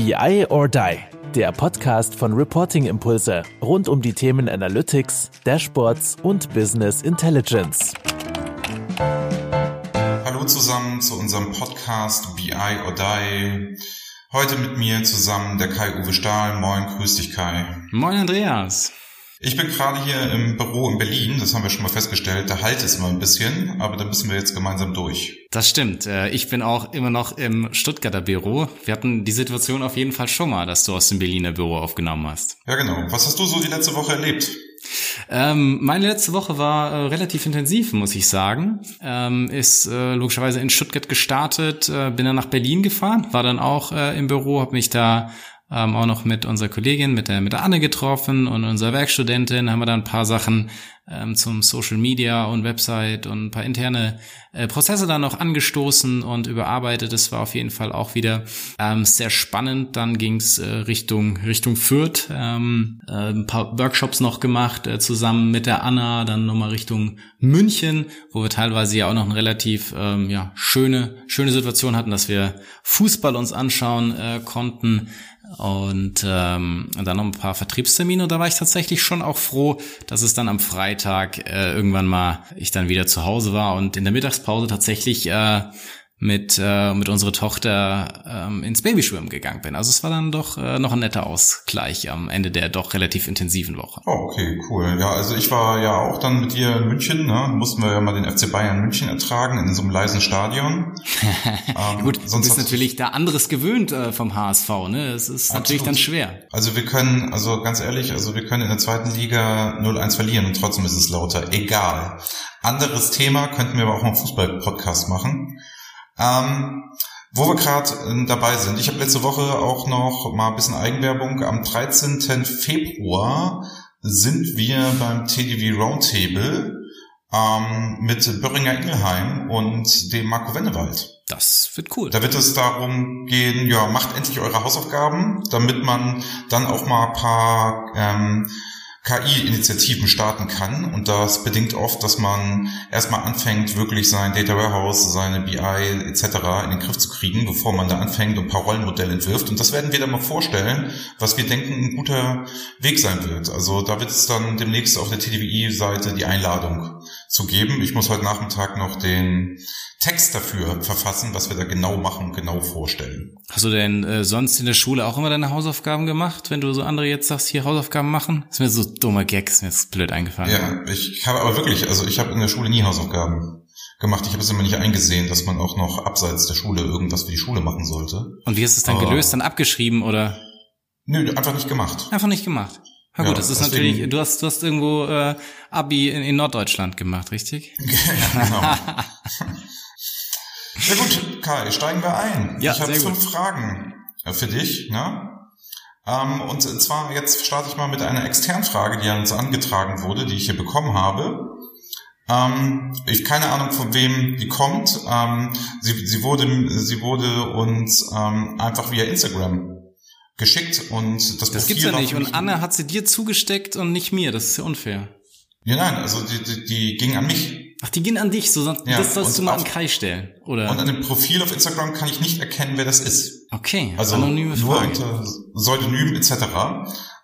BI or Die, der Podcast von Reporting Impulse rund um die Themen Analytics, Dashboards und Business Intelligence. Hallo zusammen zu unserem Podcast BI or Die. Heute mit mir zusammen der Kai-Uwe Stahl. Moin, grüß dich Kai. Moin Andreas. Ich bin gerade hier im Büro in Berlin, das haben wir schon mal festgestellt. Da halt es immer ein bisschen, aber da müssen wir jetzt gemeinsam durch. Das stimmt. Äh, ich bin auch immer noch im Stuttgarter Büro. Wir hatten die Situation auf jeden Fall schon mal, dass du aus dem Berliner Büro aufgenommen hast. Ja, genau. Was hast du so die letzte Woche erlebt? Ähm, meine letzte Woche war äh, relativ intensiv, muss ich sagen. Ähm, ist äh, logischerweise in Stuttgart gestartet, äh, bin dann nach Berlin gefahren, war dann auch äh, im Büro, habe mich da ähm, auch noch mit unserer Kollegin, mit der, mit der Anne getroffen und unserer Werkstudentin haben wir da ein paar Sachen ähm, zum Social Media und Website und ein paar interne äh, Prozesse da noch angestoßen und überarbeitet. Das war auf jeden Fall auch wieder ähm, sehr spannend. Dann ging's äh, Richtung Richtung Fürth, ähm, äh, ein paar Workshops noch gemacht äh, zusammen mit der Anna, dann nochmal Richtung München, wo wir teilweise ja auch noch eine relativ ähm, ja schöne schöne Situation hatten, dass wir Fußball uns anschauen äh, konnten und ähm, dann noch ein paar Vertriebstermine. Und da war ich tatsächlich schon auch froh, dass es dann am Freitag äh, irgendwann mal ich dann wieder zu Hause war und in der Mittagspause tatsächlich äh, mit, äh, mit unserer Tochter ähm, ins Babyschwimmen gegangen bin. Also es war dann doch äh, noch ein netter Ausgleich am Ende der doch relativ intensiven Woche. Oh, okay, cool. Ja, also ich war ja auch dann mit dir in München, ne? mussten wir ja mal den FC Bayern München ertragen in so einem leisen Stadion. ähm, Gut, sonst du bist natürlich da anderes gewöhnt äh, vom HSV, ne? Es ist Absolut. natürlich dann schwer. Also wir können, also ganz ehrlich, also wir können in der zweiten Liga 0-1 verlieren und trotzdem ist es lauter. Egal. Anderes Thema könnten wir aber auch mal Fußball-Podcast machen. Ähm, wo wir gerade äh, dabei sind, ich habe letzte Woche auch noch mal ein bisschen Eigenwerbung. Am 13. Februar sind wir beim TDV Roundtable ähm, mit Böhringer Ingelheim und dem Marco Wennewald. Das wird cool. Da wird es darum gehen, ja, macht endlich eure Hausaufgaben, damit man dann auch mal ein paar ähm, KI-Initiativen starten kann. Und das bedingt oft, dass man erstmal anfängt, wirklich sein Data Warehouse, seine BI etc. in den Griff zu kriegen, bevor man da anfängt und ein paar Rollenmodelle entwirft. Und das werden wir dann mal vorstellen, was wir denken ein guter Weg sein wird. Also da wird es dann demnächst auf der TDWI-Seite die Einladung zu geben. Ich muss heute Nachmittag noch den Text dafür verfassen, was wir da genau machen, genau vorstellen. Hast du denn äh, sonst in der Schule auch immer deine Hausaufgaben gemacht, wenn du so andere jetzt sagst, hier Hausaufgaben machen? Das ist mir so dummer Gag, ist mir jetzt blöd eingefallen. Ja, ich habe aber wirklich, also ich habe in der Schule nie Hausaufgaben gemacht. Ich habe es immer nicht eingesehen, dass man auch noch abseits der Schule irgendwas für die Schule machen sollte. Und wie hast du es dann aber gelöst? Dann abgeschrieben oder? Nö, einfach nicht gemacht. Einfach nicht gemacht. Na gut, ja, das ist deswegen, natürlich, du hast, du hast irgendwo äh, Abi in, in Norddeutschland gemacht, richtig? genau. Ja gut, Kai, steigen wir ein. Ja, ich habe fünf Fragen äh, für dich. Ne? Ähm, und zwar jetzt starte ich mal mit einer externen Frage, die an uns angetragen wurde, die ich hier bekommen habe. Ähm, ich keine Ahnung, von wem die kommt. Ähm, sie, sie, wurde, sie wurde uns ähm, einfach via Instagram geschickt und das, das gibt's ja nicht. Und Anne hat sie dir zugesteckt und nicht mir. Das ist ja unfair. Ja, nein, also die, die, die ging an mich. Ach, die gehen an dich, so ja, das sollst du mal an Kai stellen, oder? Und an dem Profil auf Instagram kann ich nicht erkennen, wer das ist. Okay, also anonyme Frage. unter Pseudonym etc.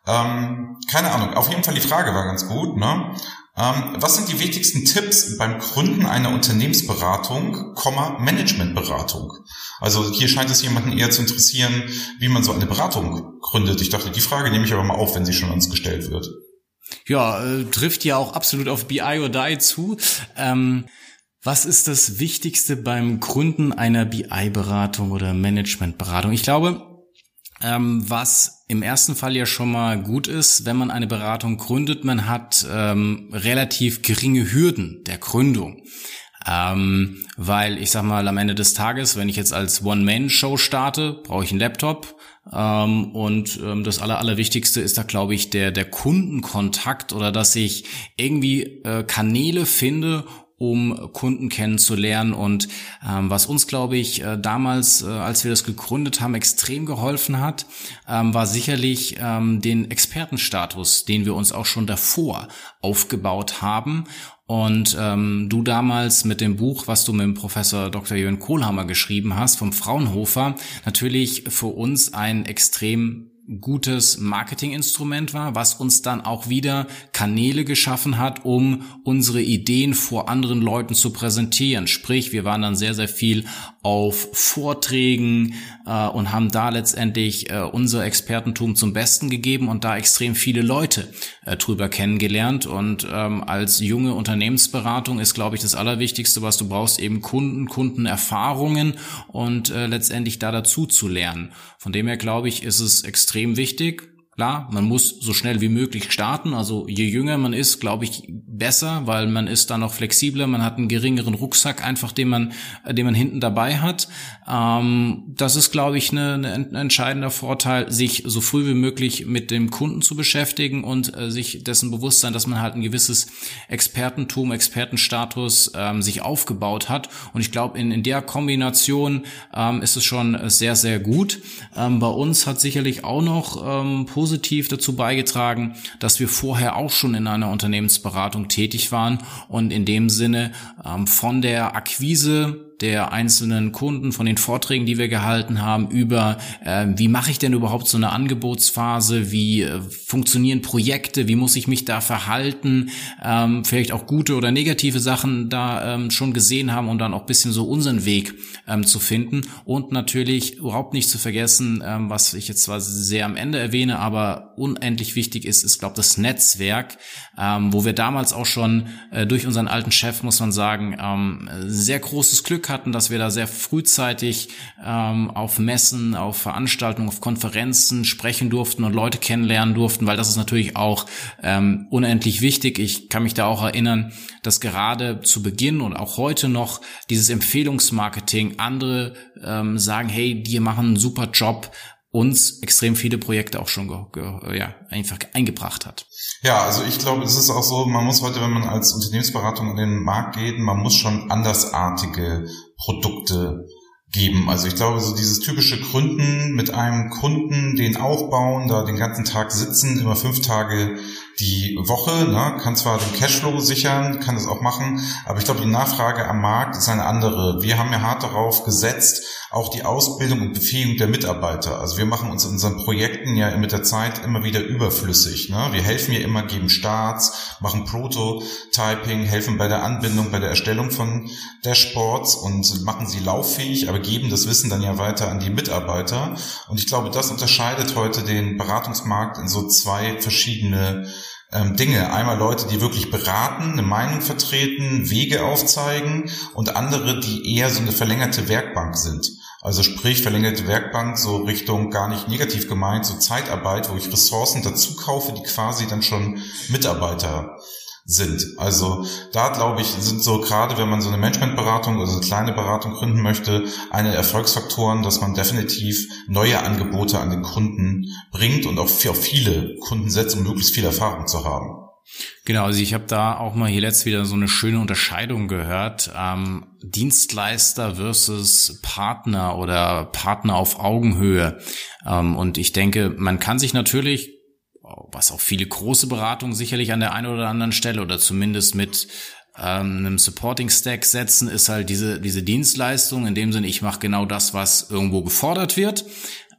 Ähm, keine Ahnung. Auf jeden Fall die Frage war ganz gut. Ne? Ähm, was sind die wichtigsten Tipps beim Gründen einer Unternehmensberatung, Komma Managementberatung? Also hier scheint es jemanden eher zu interessieren, wie man so eine Beratung gründet. Ich dachte, die Frage nehme ich aber mal auf, wenn sie schon uns gestellt wird. Ja, äh, trifft ja auch absolut auf BI or Die zu. Ähm, was ist das Wichtigste beim Gründen einer BI-Beratung oder Management-Beratung? Ich glaube, ähm, was im ersten Fall ja schon mal gut ist, wenn man eine Beratung gründet, man hat ähm, relativ geringe Hürden der Gründung. Ähm, weil ich sag mal, am Ende des Tages, wenn ich jetzt als One-Man-Show starte, brauche ich einen Laptop, und ähm, das Aller, Allerwichtigste ist da, glaube ich, der, der Kundenkontakt oder dass ich irgendwie äh, Kanäle finde, um Kunden kennenzulernen. Und ähm, was uns, glaube ich, äh, damals, äh, als wir das gegründet haben, extrem geholfen hat, ähm, war sicherlich ähm, den Expertenstatus, den wir uns auch schon davor aufgebaut haben Und ähm, du damals mit dem Buch, was du mit dem Professor Dr. Jürgen Kohlhammer geschrieben hast, vom Fraunhofer, natürlich für uns ein extrem gutes Marketinginstrument war, was uns dann auch wieder Kanäle geschaffen hat, um unsere Ideen vor anderen Leuten zu präsentieren. Sprich, wir waren dann sehr, sehr viel auf Vorträgen äh, und haben da letztendlich äh, unser Expertentum zum Besten gegeben und da extrem viele Leute äh, drüber kennengelernt. Und ähm, als junge Unternehmensberatung ist, glaube ich, das Allerwichtigste, was du brauchst, eben Kunden, Kundenerfahrungen und äh, letztendlich da dazu zu lernen. Von dem her, glaube ich, ist es extrem wichtig, Klar, man muss so schnell wie möglich starten. Also je jünger man ist, glaube ich, besser, weil man ist dann noch flexibler. Man hat einen geringeren Rucksack einfach, den man, den man hinten dabei hat. Ähm, das ist, glaube ich, eine, eine, ein entscheidender Vorteil, sich so früh wie möglich mit dem Kunden zu beschäftigen und äh, sich dessen bewusst sein, dass man halt ein gewisses Expertentum, Expertenstatus ähm, sich aufgebaut hat. Und ich glaube, in, in der Kombination ähm, ist es schon sehr, sehr gut. Ähm, bei uns hat sicherlich auch noch ähm, positiv dazu beigetragen, dass wir vorher auch schon in einer Unternehmensberatung tätig waren und in dem Sinne ähm, von der Akquise der einzelnen Kunden, von den Vorträgen, die wir gehalten haben, über äh, wie mache ich denn überhaupt so eine Angebotsphase, wie äh, funktionieren Projekte, wie muss ich mich da verhalten, ähm, vielleicht auch gute oder negative Sachen da ähm, schon gesehen haben und dann auch bisschen so unseren Weg ähm, zu finden. Und natürlich überhaupt nicht zu vergessen, ähm, was ich jetzt zwar sehr am Ende erwähne, aber unendlich wichtig ist, ist glaube das Netzwerk, ähm, wo wir damals auch schon äh, durch unseren alten Chef, muss man sagen, ähm, sehr großes Glück hatten, dass wir da sehr frühzeitig ähm, auf Messen, auf Veranstaltungen, auf Konferenzen sprechen durften und Leute kennenlernen durften, weil das ist natürlich auch ähm, unendlich wichtig. Ich kann mich da auch erinnern, dass gerade zu Beginn und auch heute noch dieses Empfehlungsmarketing andere ähm, sagen, hey, die machen einen super Job, uns extrem viele Projekte auch schon ja, einfach eingebracht hat. Ja, also ich glaube, es ist auch so, man muss heute, wenn man als Unternehmensberatung in den Markt geht, man muss schon andersartige Produkte geben. Also ich glaube, so dieses typische Gründen mit einem Kunden, den aufbauen, da den ganzen Tag sitzen, immer fünf Tage die Woche, ne, kann zwar den Cashflow sichern, kann das auch machen, aber ich glaube, die Nachfrage am Markt ist eine andere. Wir haben ja hart darauf gesetzt, auch die Ausbildung und Befähigung der Mitarbeiter. Also wir machen uns in unseren Projekten ja mit der Zeit immer wieder überflüssig. Ne? Wir helfen ja immer, geben Starts, machen Prototyping, helfen bei der Anbindung, bei der Erstellung von Dashboards und machen sie lauffähig, aber geben das Wissen dann ja weiter an die Mitarbeiter. Und ich glaube, das unterscheidet heute den Beratungsmarkt in so zwei verschiedene ähm, Dinge. Einmal Leute, die wirklich beraten, eine Meinung vertreten, Wege aufzeigen und andere, die eher so eine verlängerte Werkbank sind. Also sprich, verlängerte Werkbank so Richtung gar nicht negativ gemeint, so Zeitarbeit, wo ich Ressourcen dazu kaufe, die quasi dann schon Mitarbeiter sind. Also da glaube ich, sind so gerade, wenn man so eine Managementberatung oder so eine kleine Beratung gründen möchte, eine der Erfolgsfaktoren, dass man definitiv neue Angebote an den Kunden bringt und auch für viele Kunden setzt, um möglichst viel Erfahrung zu haben. Genau, also ich habe da auch mal hier letzt wieder so eine schöne Unterscheidung gehört. Ähm, Dienstleister versus Partner oder Partner auf Augenhöhe. Ähm, und ich denke, man kann sich natürlich was auch viele große Beratungen sicherlich an der einen oder anderen Stelle oder zumindest mit ähm, einem Supporting Stack setzen, ist halt diese, diese Dienstleistung. In dem Sinne, ich mache genau das, was irgendwo gefordert wird.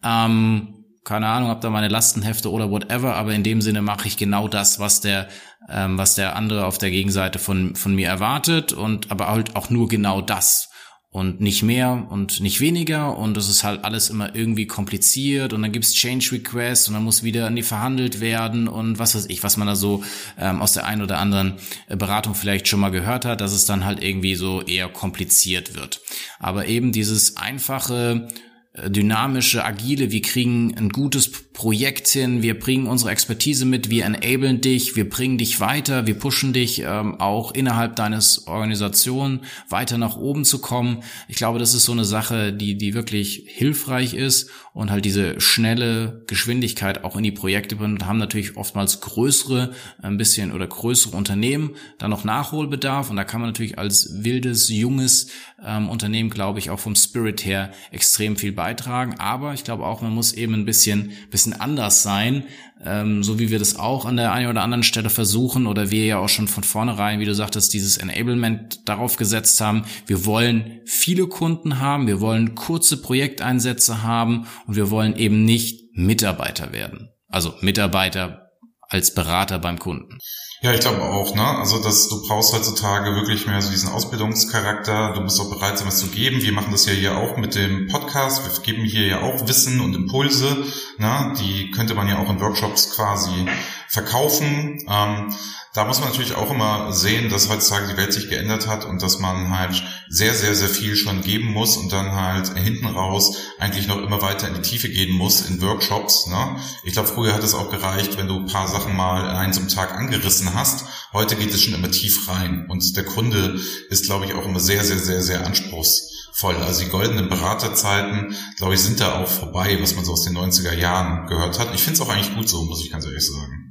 Ähm, keine Ahnung, hab da meine Lastenhefte oder whatever, aber in dem Sinne mache ich genau das, was der, ähm, was der andere auf der Gegenseite von, von mir erwartet und aber halt auch nur genau das und nicht mehr und nicht weniger und das ist halt alles immer irgendwie kompliziert und dann gibt's Change Requests und dann muss wieder an die verhandelt werden und was weiß ich, was man da so ähm, aus der einen oder anderen äh, Beratung vielleicht schon mal gehört hat, dass es dann halt irgendwie so eher kompliziert wird. Aber eben dieses einfache äh, dynamische, agile, wir kriegen ein gutes Projekt hin, wir bringen unsere Expertise mit, wir enablen dich, wir bringen dich weiter, wir pushen dich ähm, auch innerhalb deines Organisation weiter nach oben zu kommen. Ich glaube, das ist so eine Sache, die, die wirklich hilfreich ist und halt diese schnelle Geschwindigkeit auch in die Projekte bringt, haben natürlich oftmals größere, ein bisschen oder größere Unternehmen da noch Nachholbedarf. Und da kann man natürlich als wildes, junges ähm, Unternehmen, glaube ich, auch vom Spirit her extrem viel beitragen. Aber ich glaube auch, man muss eben ein bisschen, bisschen bisschen anders sein, ähm, so wie wir das auch an der einen oder anderen Stelle versuchen oder wir ja auch schon von vornherein, wie du sagtest, dieses Enablement darauf gesetzt haben. Wir wollen viele Kunden haben, wir wollen kurze Projekteinsätze haben und wir wollen eben nicht Mitarbeiter werden. Also Mitarbeiter als Berater beim Kunden. Ja, ich glaube auch, ne? Also dass du brauchst heutzutage wirklich mehr so diesen Ausbildungscharakter. Du musst auch bereit sein, was zu geben. Wir machen das ja hier auch mit dem Podcast. Wir geben hier ja auch Wissen und Impulse. Ne? Die könnte man ja auch in Workshops quasi verkaufen. Ähm, da muss man natürlich auch immer sehen, dass heutzutage die Welt sich geändert hat und dass man halt sehr, sehr, sehr viel schon geben muss und dann halt hinten raus eigentlich noch immer weiter in die Tiefe gehen muss in Workshops. Ne? Ich glaube, früher hat es auch gereicht, wenn du ein paar Sachen mal einen zum Tag angerissen hast. Heute geht es schon immer tief rein und der Kunde ist, glaube ich, auch immer sehr, sehr, sehr, sehr anspruchsvoll. Also die goldenen Beraterzeiten, glaube ich, sind da auch vorbei, was man so aus den 90er Jahren gehört hat. Ich finde es auch eigentlich gut so, muss ich ganz ehrlich sagen.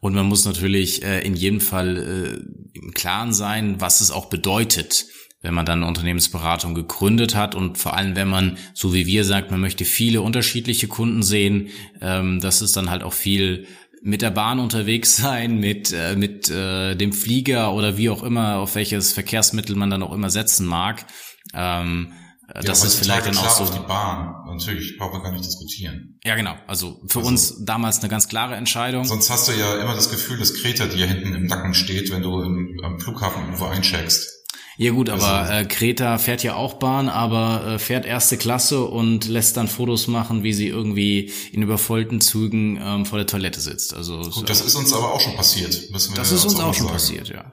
Und man muss natürlich äh, in jedem Fall äh, im Klaren sein, was es auch bedeutet, wenn man dann eine Unternehmensberatung gegründet hat und vor allem, wenn man, so wie wir sagt, man möchte viele unterschiedliche Kunden sehen, ähm, das ist dann halt auch viel mit der Bahn unterwegs sein, mit, äh, mit äh, dem Flieger oder wie auch immer, auf welches Verkehrsmittel man dann auch immer setzen mag. Ähm, ja, das ist vielleicht dann auch so. Auf die Bahn. Natürlich, brauchen wir gar nicht diskutieren. Ja, genau. Also für also, uns damals eine ganz klare Entscheidung. Sonst hast du ja immer das Gefühl, dass Kreta dir hinten im Nacken steht, wenn du im, am Flughafen irgendwo eincheckst. Ja gut, aber also, äh, Kreta fährt ja auch Bahn, aber äh, fährt erste Klasse und lässt dann Fotos machen, wie sie irgendwie in übervollten Zügen ähm, vor der Toilette sitzt. Also gut, das ist uns aber auch schon passiert. Müssen wir das ist uns auch schon sagen. passiert, ja.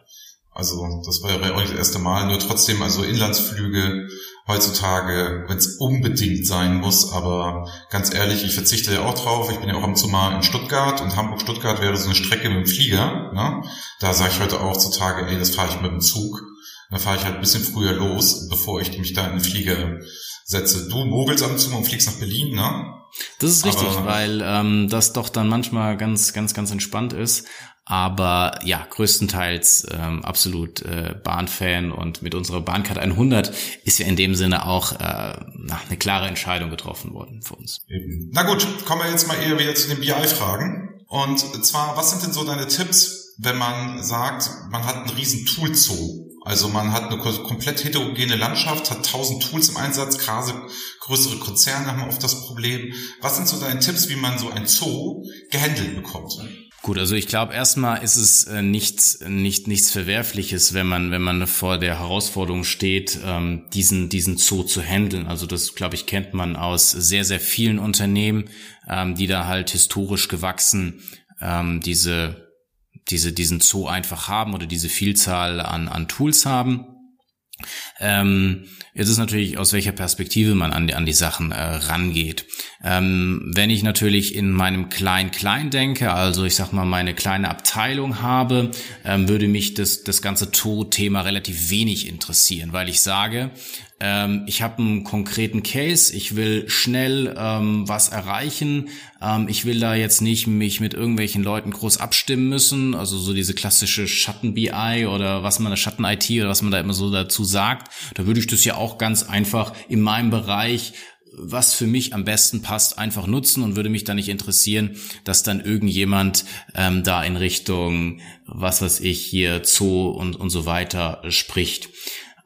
Also das war ja bei euch das erste Mal. Nur trotzdem, also Inlandsflüge heutzutage, wenn es unbedingt sein muss. Aber ganz ehrlich, ich verzichte ja auch drauf. Ich bin ja auch am Zumal in Stuttgart und Hamburg-Stuttgart wäre so eine Strecke mit dem Flieger. Ne? Da sage ich heute auch zutage, ey, das fahre ich mit dem Zug. Dann fahre ich halt ein bisschen früher los, bevor ich mich da in den Flieger setze. Du mogelst am Zug und fliegst nach Berlin, ne? Das ist richtig, Aber, weil ähm, das doch dann manchmal ganz, ganz, ganz entspannt ist. Aber ja, größtenteils ähm, absolut äh, Bahnfan und mit unserer Bahncard 100 ist ja in dem Sinne auch äh, eine klare Entscheidung getroffen worden für uns. Eben. Na gut, kommen wir jetzt mal eher wieder zu den BI-Fragen. Und zwar, was sind denn so deine Tipps, wenn man sagt, man hat einen riesen Tool-Zoo? Also man hat eine komplett heterogene Landschaft, hat tausend Tools im Einsatz, gerade größere Konzerne haben oft das Problem. Was sind so deine Tipps, wie man so ein Zoo gehandelt bekommt? Gut, also ich glaube erstmal ist es äh, nichts nicht nichts Verwerfliches, wenn man wenn man vor der Herausforderung steht, ähm, diesen diesen Zoo zu handeln. Also das glaube ich kennt man aus sehr sehr vielen Unternehmen, ähm, die da halt historisch gewachsen ähm, diese diese diesen Zoo einfach haben oder diese Vielzahl an an Tools haben. Ähm, jetzt ist natürlich, aus welcher Perspektive man an die, an die Sachen äh, rangeht. Ähm, wenn ich natürlich in meinem Klein-Klein denke, also ich sag mal meine kleine Abteilung habe, ähm, würde mich das, das ganze To-Thema relativ wenig interessieren, weil ich sage, ähm, ich habe einen konkreten Case, ich will schnell ähm, was erreichen, ähm, ich will da jetzt nicht mich mit irgendwelchen Leuten groß abstimmen müssen, also so diese klassische Schatten-BI oder was man da Schatten-IT oder was man da immer so dazu sagt, da würde ich das ja auch ganz einfach in meinem Bereich was für mich am besten passt, einfach nutzen und würde mich da nicht interessieren, dass dann irgendjemand ähm, da in Richtung, was weiß ich, hier Zoo und, und so weiter spricht.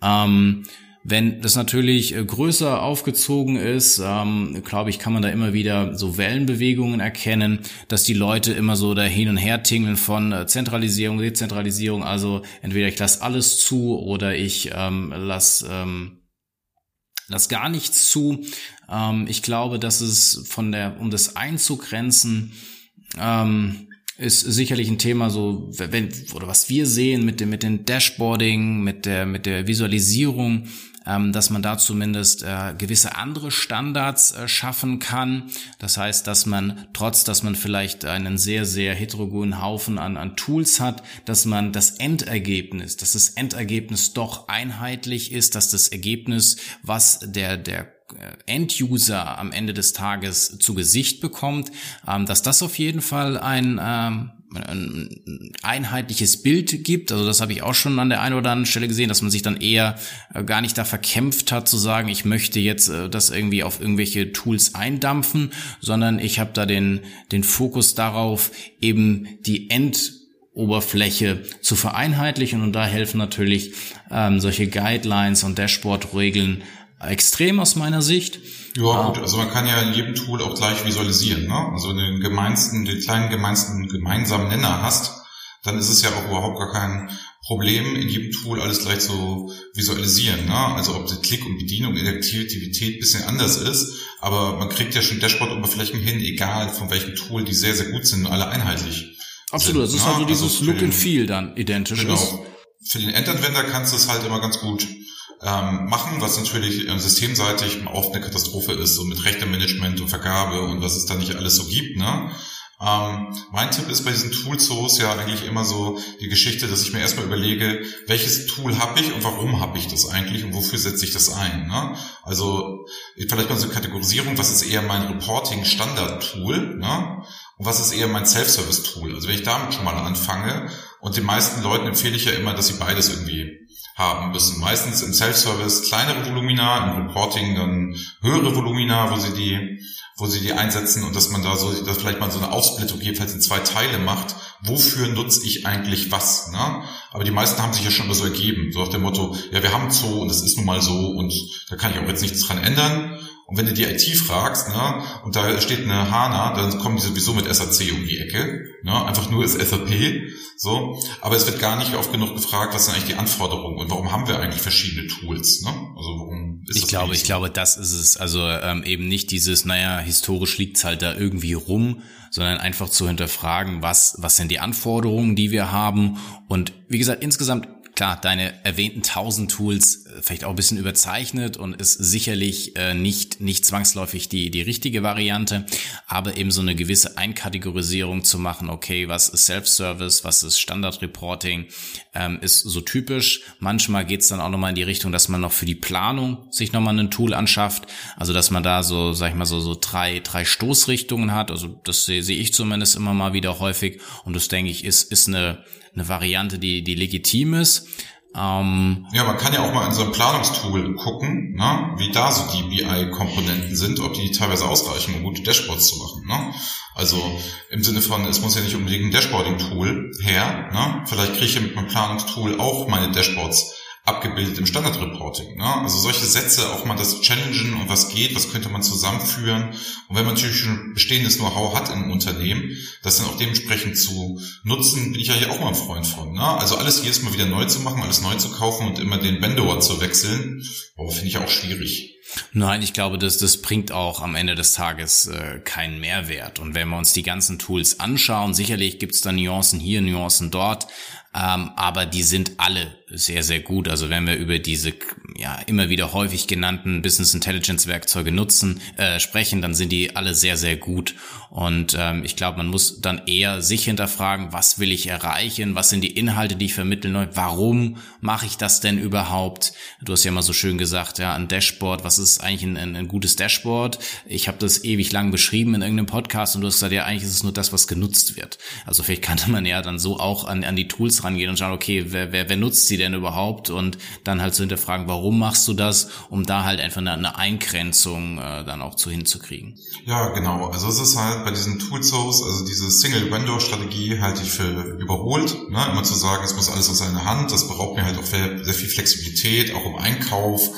Ähm, wenn das natürlich äh, größer aufgezogen ist, ähm, glaube ich, kann man da immer wieder so Wellenbewegungen erkennen, dass die Leute immer so da hin und her tingeln von äh, Zentralisierung, Dezentralisierung. Also entweder ich lasse alles zu oder ich ähm, lasse ähm, lass gar nichts zu. Ähm, ich glaube, dass es von der, um das einzugrenzen, ähm, ist sicherlich ein Thema so, wenn, oder was wir sehen mit dem, mit dem Dashboarding, mit der, mit der Visualisierung, dass man da zumindest äh, gewisse andere Standards äh, schaffen kann. Das heißt, dass man trotz, dass man vielleicht einen sehr, sehr heterogenen Haufen an, an Tools hat, dass man das Endergebnis, dass das Endergebnis doch einheitlich ist, dass das Ergebnis, was der, der äh, End-User am Ende des Tages zu Gesicht bekommt, ähm, dass das auf jeden Fall ein, ähm, ein einheitliches Bild gibt. Also das habe ich auch schon an der einen oder anderen Stelle gesehen, dass man sich dann eher äh, gar nicht da verkämpft hat zu sagen, ich möchte jetzt äh, das irgendwie auf irgendwelche Tools eindampfen, sondern ich habe da den, den Fokus darauf, eben die Endoberfläche zu vereinheitlichen und da helfen natürlich ähm, solche Guidelines und Dashboard-Regeln extrem aus meiner Sicht. Ja, gut, also man kann ja in jedem Tool auch gleich visualisieren, ne? Also wenn du den gemeinsten, den kleinen gemeinsten gemeinsamen Nenner hast, dann ist es ja auch überhaupt gar kein Problem, in jedem Tool alles gleich zu visualisieren. Ne? Also ob die Klick und Bedienung in der Aktivität bisschen anders ist, aber man kriegt ja schon Dashboard-Oberflächen hin, egal von welchem Tool, die sehr, sehr gut sind, alle einheitlich. Absolut, das ist ne? also dieses also Look and Feel dann identisch genau. ist. Für den Endanwender kannst du es halt immer ganz gut ähm, machen, was natürlich äh, systemseitig oft eine Katastrophe ist, so mit Rechtemanagement und Vergabe und was es da nicht alles so gibt. Ne? Ähm, mein Tipp ist bei diesen Tool-Source ja eigentlich immer so die Geschichte, dass ich mir erstmal überlege, welches Tool habe ich und warum habe ich das eigentlich und wofür setze ich das ein. Ne? Also vielleicht mal so eine Kategorisierung, was ist eher mein Reporting-Standard-Tool ne? und was ist eher mein Self-Service-Tool. Also wenn ich damit schon mal anfange und den meisten Leuten empfehle ich ja immer, dass sie beides irgendwie haben müssen. Meistens im Self-Service kleinere Volumina, im Reporting dann höhere Volumina, wo sie die, wo sie die einsetzen und dass man da so, dass vielleicht mal so eine Aufsplittung jedenfalls in zwei Teile macht. Wofür nutze ich eigentlich was? Ne? Aber die meisten haben sich ja schon immer so ergeben, so nach dem Motto, ja, wir haben Zoo und das ist nun mal so und da kann ich auch jetzt nichts dran ändern. Und wenn du die IT fragst, ne, und da steht eine HANA, dann kommen die sowieso mit SAC um die Ecke, ne, einfach nur ist SAP, so. Aber es wird gar nicht oft genug gefragt, was sind eigentlich die Anforderungen und warum haben wir eigentlich verschiedene Tools, ne? Also warum ist ich das glaube, ich glaube, das ist es. Also ähm, eben nicht dieses, naja, historisch liegt's halt da irgendwie rum, sondern einfach zu hinterfragen, was, was sind die Anforderungen, die wir haben. Und wie gesagt, insgesamt klar, deine erwähnten tausend Tools vielleicht auch ein bisschen überzeichnet und ist sicherlich äh, nicht, nicht zwangsläufig die, die richtige Variante, aber eben so eine gewisse Einkategorisierung zu machen, okay, was ist Self-Service, was ist Standard-Reporting, ähm, ist so typisch. Manchmal geht's dann auch nochmal in die Richtung, dass man noch für die Planung sich nochmal ein Tool anschafft, also dass man da so, sag ich mal, so, so drei, drei Stoßrichtungen hat, also das sehe seh ich zumindest immer mal wieder häufig und das denke ich ist, ist eine eine Variante, die, die legitim ist. Ähm, ja, man kann ja auch mal in so einem Planungstool gucken, ne, wie da so die BI-Komponenten sind, ob die teilweise ausreichen, um gute Dashboards zu machen. Ne? Also im Sinne von, es muss ja nicht unbedingt ein Dashboarding-Tool her. Ne? Vielleicht kriege ich ja mit meinem Planungstool auch meine Dashboards abgebildet im Standard-Reporting. Ne? Also solche Sätze, auch mal das Challengen und was geht, was könnte man zusammenführen. Und wenn man natürlich schon bestehendes Know-how hat im Unternehmen, das dann auch dementsprechend zu nutzen, bin ich ja hier auch mal ein Freund von. Ne? Also alles jedes Mal wieder neu zu machen, alles neu zu kaufen und immer den Vendor zu wechseln, finde ich auch schwierig. Nein, ich glaube, dass das bringt auch am Ende des Tages äh, keinen Mehrwert. Und wenn wir uns die ganzen Tools anschauen, sicherlich gibt es da Nuancen hier, Nuancen dort, ähm, aber die sind alle sehr, sehr gut. Also wenn wir über diese ja immer wieder häufig genannten Business Intelligence Werkzeuge nutzen, äh, sprechen, dann sind die alle sehr, sehr gut. Und ähm, ich glaube, man muss dann eher sich hinterfragen, was will ich erreichen, was sind die Inhalte, die ich vermitteln, warum mache ich das denn überhaupt? Du hast ja mal so schön gesagt, ja, ein Dashboard, was ist eigentlich ein, ein, ein gutes Dashboard? Ich habe das ewig lang beschrieben in irgendeinem Podcast und du hast gesagt, ja, eigentlich ist es nur das, was genutzt wird. Also vielleicht kann man ja dann so auch an, an die Tools rangehen und schauen, okay, wer, wer, wer nutzt sie denn überhaupt? Und dann halt zu hinterfragen, warum machst du das, um da halt einfach eine, Eingrenzung äh, dann auch zu hinzukriegen. Ja, genau. Also es ist halt bei diesen Toolsource, also diese Single-Window-Strategie halte ich für überholt. Ne? Immer zu sagen, es muss alles aus seiner Hand, das beraubt mir halt auch sehr viel Flexibilität, auch im Einkauf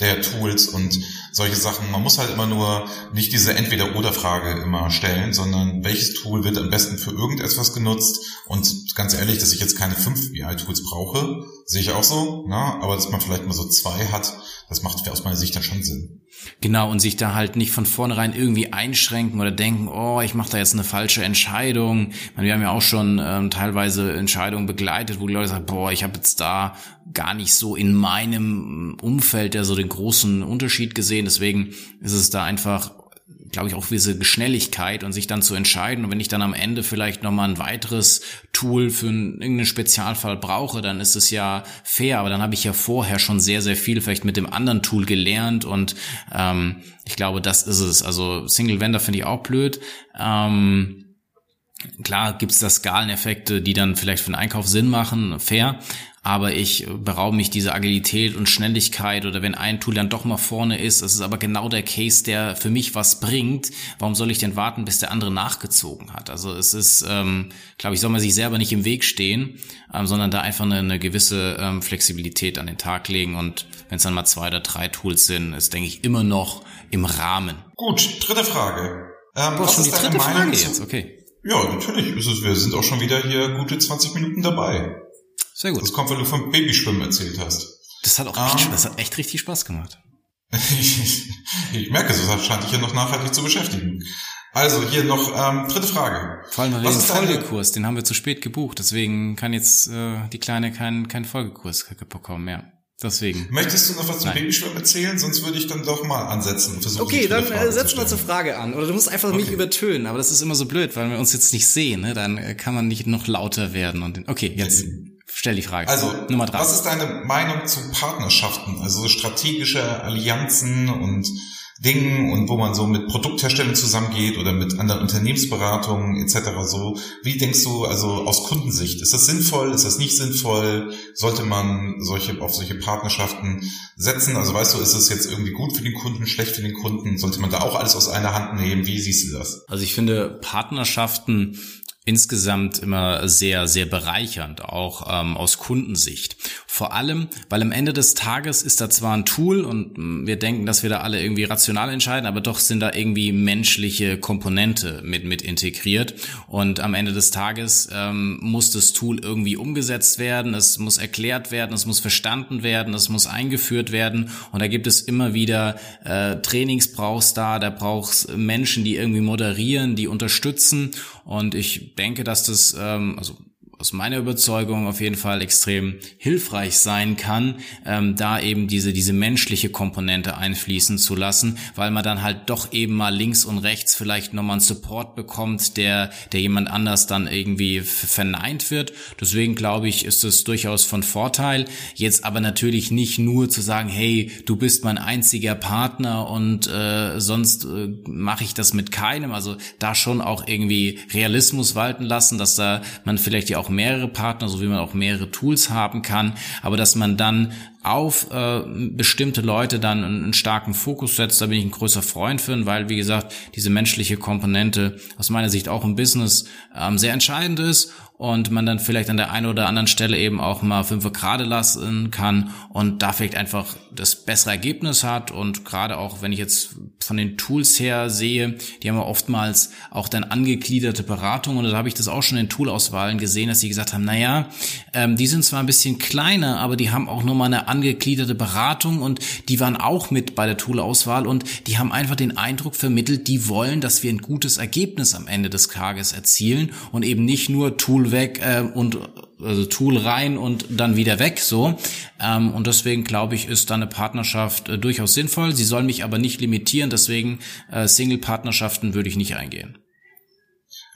der Tools und solche Sachen. Man muss halt immer nur nicht diese Entweder-Oder-Frage immer stellen, sondern welches Tool wird am besten für irgendetwas genutzt. Und ganz ehrlich, dass ich jetzt keine fünf BI-Tools brauche, sehe ich auch so. Ne? Aber dass man vielleicht mal so zwei hat, das macht aus meiner Sicht dann schon Sinn. Genau, und sich da halt nicht von vornherein irgendwie einschränken oder denken, oh, ich mache da jetzt eine falsche Entscheidung. Wir haben ja auch schon ähm, teilweise Entscheidungen begleitet, wo die Leute sagen, boah, ich habe jetzt da gar nicht so in meinem Umfeld ja so den großen Unterschied gesehen. Deswegen ist es da einfach glaube ich, auch diese Geschnelligkeit und sich dann zu entscheiden. Und wenn ich dann am Ende vielleicht nochmal ein weiteres Tool für einen, irgendeinen Spezialfall brauche, dann ist es ja fair. Aber dann habe ich ja vorher schon sehr, sehr viel vielleicht mit dem anderen Tool gelernt. Und ähm, ich glaube, das ist es. Also Single Vendor finde ich auch blöd. Ähm, Klar gibt's da Skaleneffekte, die dann vielleicht für den Einkauf Sinn machen, fair, aber ich beraube mich diese Agilität und Schnelligkeit oder wenn ein Tool dann doch mal vorne ist, das ist aber genau der Case, der für mich was bringt, warum soll ich denn warten, bis der andere nachgezogen hat? Also es ist, ähm, glaube ich, soll man sich selber nicht im Weg stehen, ähm, sondern da einfach eine, eine gewisse ähm, Flexibilität an den Tag legen und wenn es dann mal zwei oder drei Tools sind, ist, denke ich, immer noch im Rahmen. Gut, dritte Frage. Ähm, was schon ist die dritte Frage jetzt, okay. Ja, natürlich. Wir sind auch schon wieder hier gute 20 Minuten dabei. Sehr gut. Das kommt, weil du vom Babyschwimmen erzählt hast. Das hat auch um, echt, das hat echt richtig Spaß gemacht. ich merke es, das scheint dich ja noch nachhaltig zu beschäftigen. Also hier noch ähm, dritte Frage. Vor allem den Folgekurs, den haben wir zu spät gebucht, deswegen kann jetzt äh, die Kleine keinen keinen Folgekurs bekommen, ja. Deswegen. Möchtest du noch was zum Nein. Babyschwimmen erzählen? Sonst würde ich dann doch mal ansetzen und versuchen. Okay, dann äh, setz mal zur Frage an. Oder du musst einfach okay. mich übertönen, aber das ist immer so blöd, weil wir uns jetzt nicht sehen, ne? Dann äh, kann man nicht noch lauter werden und okay, jetzt. Stell die Frage. Also, Nummer drei. Was ist deine Meinung zu Partnerschaften? Also strategische Allianzen und Dingen und wo man so mit Produktherstellern zusammengeht oder mit anderen Unternehmensberatungen etc. So, wie denkst du also aus Kundensicht? Ist das sinnvoll? Ist das nicht sinnvoll? Sollte man solche auf solche Partnerschaften setzen? Also weißt du, ist es jetzt irgendwie gut für den Kunden, schlecht für den Kunden? Sollte man da auch alles aus einer Hand nehmen? Wie siehst du das? Also ich finde Partnerschaften insgesamt immer sehr, sehr bereichernd, auch ähm, aus Kundensicht. Vor allem, weil am Ende des Tages ist da zwar ein Tool und mm, wir denken, dass wir da alle irgendwie rational entscheiden, aber doch sind da irgendwie menschliche Komponente mit, mit integriert. Und am Ende des Tages ähm, muss das Tool irgendwie umgesetzt werden, es muss erklärt werden, es muss verstanden werden, es muss eingeführt werden. Und da gibt es immer wieder äh, Trainings brauchst da, da brauchst Menschen, die irgendwie moderieren, die unterstützen. Und ich denke, dass das, ähm, also aus meiner Überzeugung auf jeden Fall extrem hilfreich sein kann, ähm, da eben diese, diese menschliche Komponente einfließen zu lassen, weil man dann halt doch eben mal links und rechts vielleicht nochmal einen Support bekommt, der, der jemand anders dann irgendwie verneint wird. Deswegen glaube ich, ist es durchaus von Vorteil. Jetzt aber natürlich nicht nur zu sagen, hey, du bist mein einziger Partner und äh, sonst äh, mache ich das mit keinem. Also da schon auch irgendwie Realismus walten lassen, dass da man vielleicht ja auch mehrere Partner, so wie man auch mehrere Tools haben kann, aber dass man dann auf äh, bestimmte Leute dann einen, einen, starken Fokus setzt, da bin ich ein größer Freund für, weil wie gesagt, diese menschliche Komponente aus meiner Sicht auch im Business ähm, sehr entscheidend ist und man dann vielleicht an der einen oder anderen Stelle eben auch mal fünf gerade lassen kann und da vielleicht einfach das bessere Ergebnis hat. Und gerade auch, wenn ich jetzt von den Tools her sehe, die haben ja oftmals auch dann angegliederte Beratungen. Und da habe ich das auch schon in Toolauswahlen gesehen, dass sie gesagt haben, naja, ähm, die sind zwar ein bisschen kleiner, aber die haben auch nochmal eine angegliederte Beratung und die waren auch mit bei der Toolauswahl und die haben einfach den Eindruck vermittelt, die wollen, dass wir ein gutes Ergebnis am Ende des Tages erzielen und eben nicht nur Tool weg äh, und also Tool rein und dann wieder weg so. Ähm, und deswegen glaube ich, ist da eine Partnerschaft äh, durchaus sinnvoll. Sie soll mich aber nicht limitieren, deswegen äh, Single-Partnerschaften würde ich nicht eingehen.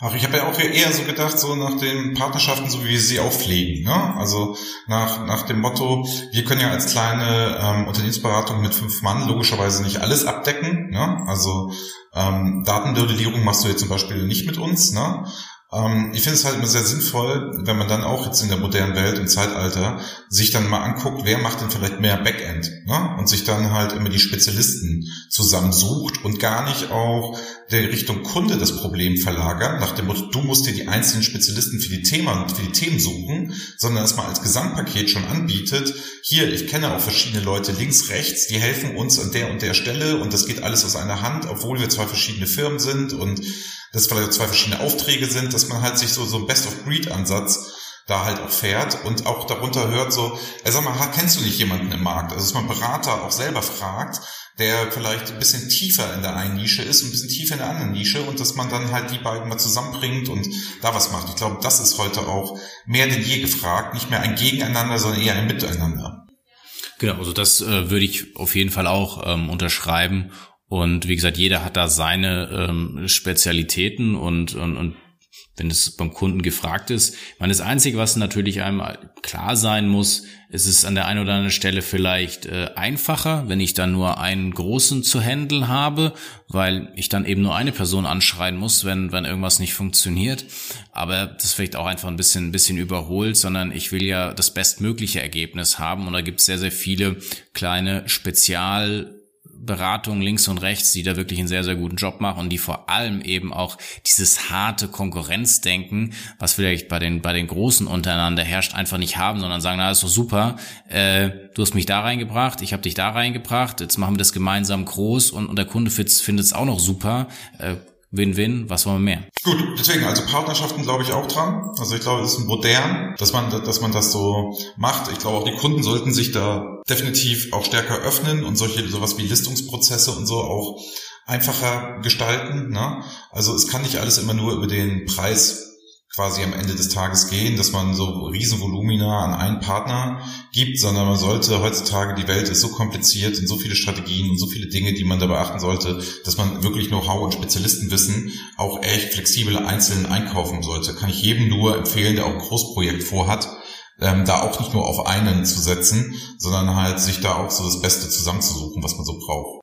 Ach, ich habe ja auch eher so gedacht, so nach den Partnerschaften, so wie wir sie auch pflegen. Ne? Also nach, nach dem Motto, wir können ja als kleine ähm, Unternehmensberatung mit fünf Mann logischerweise nicht alles abdecken. Ne? Also ähm, Datenmodellierung machst du jetzt zum Beispiel nicht mit uns. Ne? Ähm, ich finde es halt immer sehr sinnvoll, wenn man dann auch jetzt in der modernen Welt im Zeitalter sich dann mal anguckt, wer macht denn vielleicht mehr Backend ne? und sich dann halt immer die Spezialisten zusammensucht und gar nicht auch der Richtung Kunde das Problem verlagert, nach dem Motto, du musst dir die einzelnen Spezialisten für die Themen, für die Themen suchen, sondern es mal als Gesamtpaket schon anbietet. Hier, ich kenne auch verschiedene Leute links, rechts, die helfen uns an der und der Stelle und das geht alles aus einer Hand, obwohl wir zwei verschiedene Firmen sind und das vielleicht zwei verschiedene Aufträge sind, dass man halt sich so, so ein Best-of-Breed-Ansatz da halt auch fährt und auch darunter hört so, äh, sag mal, kennst du nicht jemanden im Markt? Also dass man Berater auch selber fragt, der vielleicht ein bisschen tiefer in der einen Nische ist und ein bisschen tiefer in der anderen Nische und dass man dann halt die beiden mal zusammenbringt und da was macht. Ich glaube, das ist heute auch mehr denn je gefragt. Nicht mehr ein Gegeneinander, sondern eher ein Miteinander. Genau, also das äh, würde ich auf jeden Fall auch ähm, unterschreiben und wie gesagt, jeder hat da seine ähm, Spezialitäten und, und, und wenn es beim Kunden gefragt ist. Meine, das Einzige, was natürlich einem klar sein muss, ist es an der einen oder anderen Stelle vielleicht äh, einfacher, wenn ich dann nur einen großen zu handeln habe, weil ich dann eben nur eine Person anschreien muss, wenn, wenn irgendwas nicht funktioniert. Aber das vielleicht auch einfach ein bisschen, ein bisschen überholt, sondern ich will ja das bestmögliche Ergebnis haben und da gibt es sehr, sehr viele kleine Spezial Beratung links und rechts, die da wirklich einen sehr, sehr guten Job machen und die vor allem eben auch dieses harte Konkurrenzdenken, was vielleicht bei den, bei den Großen untereinander herrscht, einfach nicht haben, sondern sagen, na, ist doch super, äh, du hast mich da reingebracht, ich habe dich da reingebracht, jetzt machen wir das gemeinsam groß und, und der Kunde findet es auch noch super. Äh, Win-Win, was wollen wir mehr? Gut, deswegen, also Partnerschaften glaube ich auch dran. Also ich glaube, es ist modern, dass man, dass man das so macht. Ich glaube auch die Kunden sollten sich da definitiv auch stärker öffnen und solche, sowas wie Listungsprozesse und so auch einfacher gestalten. Ne? Also es kann nicht alles immer nur über den Preis quasi am Ende des Tages gehen, dass man so Riesenvolumina an einen Partner gibt, sondern man sollte heutzutage, die Welt ist so kompliziert und so viele Strategien und so viele Dinge, die man da beachten sollte, dass man wirklich Know-how und Spezialistenwissen auch echt flexibel einzeln einkaufen sollte. Kann ich jedem nur empfehlen, der auch ein Großprojekt vorhat, ähm, da auch nicht nur auf einen zu setzen, sondern halt sich da auch so das Beste zusammenzusuchen, was man so braucht.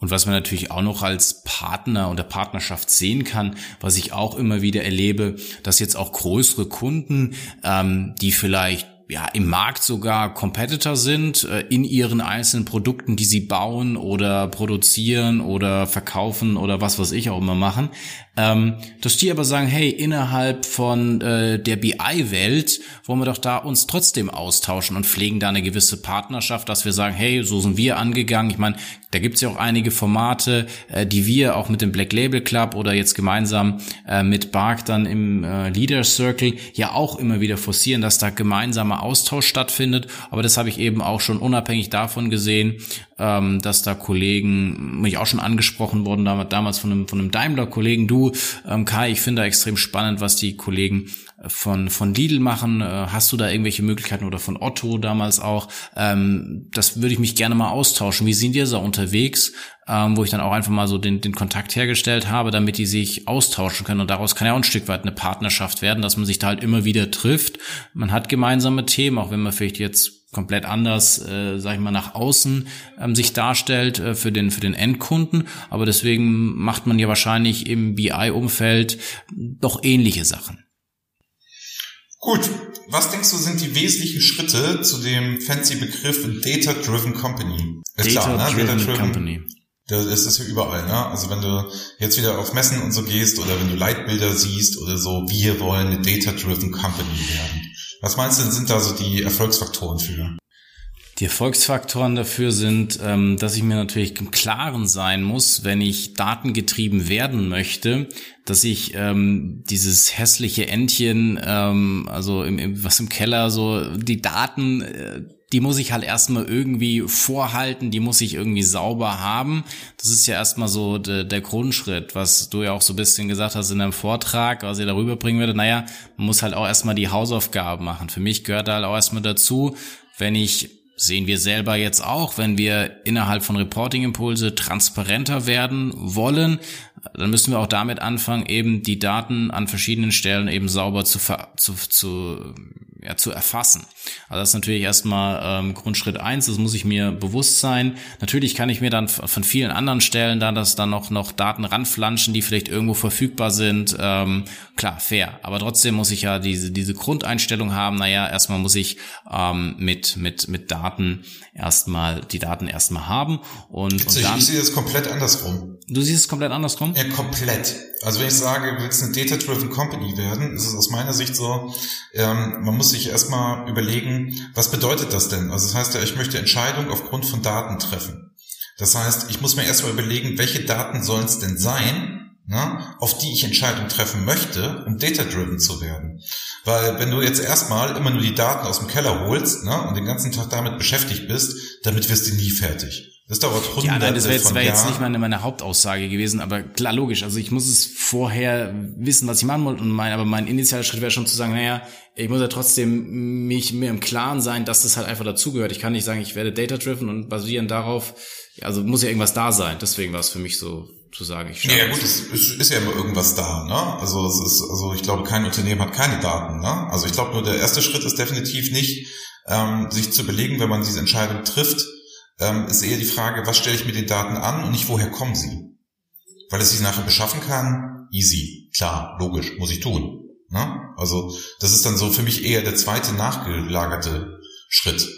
Und was man natürlich auch noch als Partner oder Partnerschaft sehen kann, was ich auch immer wieder erlebe, dass jetzt auch größere Kunden, ähm, die vielleicht ja, im Markt sogar Competitor sind äh, in ihren einzelnen Produkten, die sie bauen oder produzieren oder verkaufen oder was was ich auch immer machen, ähm, dass die aber sagen, hey, innerhalb von äh, der BI-Welt wollen wir doch da uns trotzdem austauschen und pflegen da eine gewisse Partnerschaft, dass wir sagen, hey, so sind wir angegangen. Ich meine, da gibt's ja auch einige Formate, äh, die wir auch mit dem Black Label Club oder jetzt gemeinsam äh, mit Bark dann im äh, Leader Circle ja auch immer wieder forcieren, dass da gemeinsamer Austausch stattfindet. Aber das habe ich eben auch schon unabhängig davon gesehen, ähm, dass da Kollegen, mich auch schon angesprochen worden, damals von einem, von einem Daimler-Kollegen, du, ähm, Kai, ich finde da extrem spannend, was die Kollegen von, von Lidl machen. Äh, hast du da irgendwelche Möglichkeiten oder von Otto damals auch? Ähm, das würde ich mich gerne mal austauschen. Wie sind die so unterwegs? Ähm, wo ich dann auch einfach mal so den, den Kontakt hergestellt habe, damit die sich austauschen können. Und daraus kann ja auch ein Stück weit eine Partnerschaft werden, dass man sich da halt immer wieder trifft. Man hat gemeinsame Themen, auch wenn man vielleicht jetzt komplett anders, äh, sag ich mal, nach außen ähm, sich darstellt äh, für den für den Endkunden. Aber deswegen macht man ja wahrscheinlich im BI-Umfeld doch ähnliche Sachen. Gut, was denkst du sind die wesentlichen Schritte zu dem fancy Begriff Data-Driven Company? Data-Driven ne? Data Company. Das ist ja überall, ne? Also wenn du jetzt wieder auf Messen und so gehst oder wenn du Leitbilder siehst oder so, wir wollen eine Data-Driven Company werden. Was meinst du, sind da so die Erfolgsfaktoren für? Die Erfolgsfaktoren dafür sind, ähm, dass ich mir natürlich im Klaren sein muss, wenn ich datengetrieben werden möchte, dass ich ähm, dieses hässliche Entchen, ähm, also im, im, was im Keller so die Daten, äh, die muss ich halt erstmal irgendwie vorhalten, die muss ich irgendwie sauber haben. Das ist ja erstmal so de, der Grundschritt, was du ja auch so ein bisschen gesagt hast in deinem Vortrag, was ihr darüber bringen würde. Naja, man muss halt auch erstmal die Hausaufgaben machen. Für mich gehört halt auch erstmal dazu, wenn ich sehen wir selber jetzt auch, wenn wir innerhalb von Reporting Impulse transparenter werden wollen, dann müssen wir auch damit anfangen, eben die Daten an verschiedenen Stellen eben sauber zu, zu, zu ja, zu erfassen. Also das ist natürlich erstmal ähm, Grundschritt eins. das muss ich mir bewusst sein. Natürlich kann ich mir dann von vielen anderen Stellen da das dann noch, noch Daten ranflanschen, die vielleicht irgendwo verfügbar sind. Ähm, klar, fair. Aber trotzdem muss ich ja diese, diese Grundeinstellung haben. Naja, erstmal muss ich ähm, mit, mit, mit Daten erstmal, die Daten erstmal haben. Und, und dann, ich sehe das komplett andersrum. Du siehst es komplett andersrum? Ja, komplett. Also wenn ich sage, du willst eine Data-Driven Company werden, ist es aus meiner Sicht so, ähm, man muss sich erstmal überlegen, was bedeutet das denn? Also das heißt ja, ich möchte Entscheidungen aufgrund von Daten treffen. Das heißt, ich muss mir erstmal überlegen, welche Daten sollen es denn sein, ne, auf die ich Entscheidungen treffen möchte, um data-driven zu werden. Weil wenn du jetzt erstmal immer nur die Daten aus dem Keller holst ne, und den ganzen Tag damit beschäftigt bist, damit wirst du nie fertig. Das dauert hunderte Ja, nein, das wäre jetzt, wär jetzt nicht meine, meine Hauptaussage gewesen, aber klar, logisch. Also ich muss es vorher wissen, was ich machen wollte und mein, aber mein initialer Schritt wäre schon zu sagen, naja, ich muss ja trotzdem mich mir im Klaren sein, dass das halt einfach dazugehört. Ich kann nicht sagen, ich werde data-driven und basierend darauf, also muss ja irgendwas da sein. Deswegen war es für mich so zu sagen, ich Ja, gut, es ist, ist ja immer irgendwas da, ne? Also es ist, also ich glaube, kein Unternehmen hat keine Daten, ne? Also ich glaube nur der erste Schritt ist definitiv nicht, ähm, sich zu überlegen, wenn man diese Entscheidung trifft, ähm, ist eher die Frage, was stelle ich mit den Daten an und nicht, woher kommen sie? Weil es sich nachher beschaffen kann, easy, klar, logisch, muss ich tun. Ne? Also das ist dann so für mich eher der zweite nachgelagerte Schritt.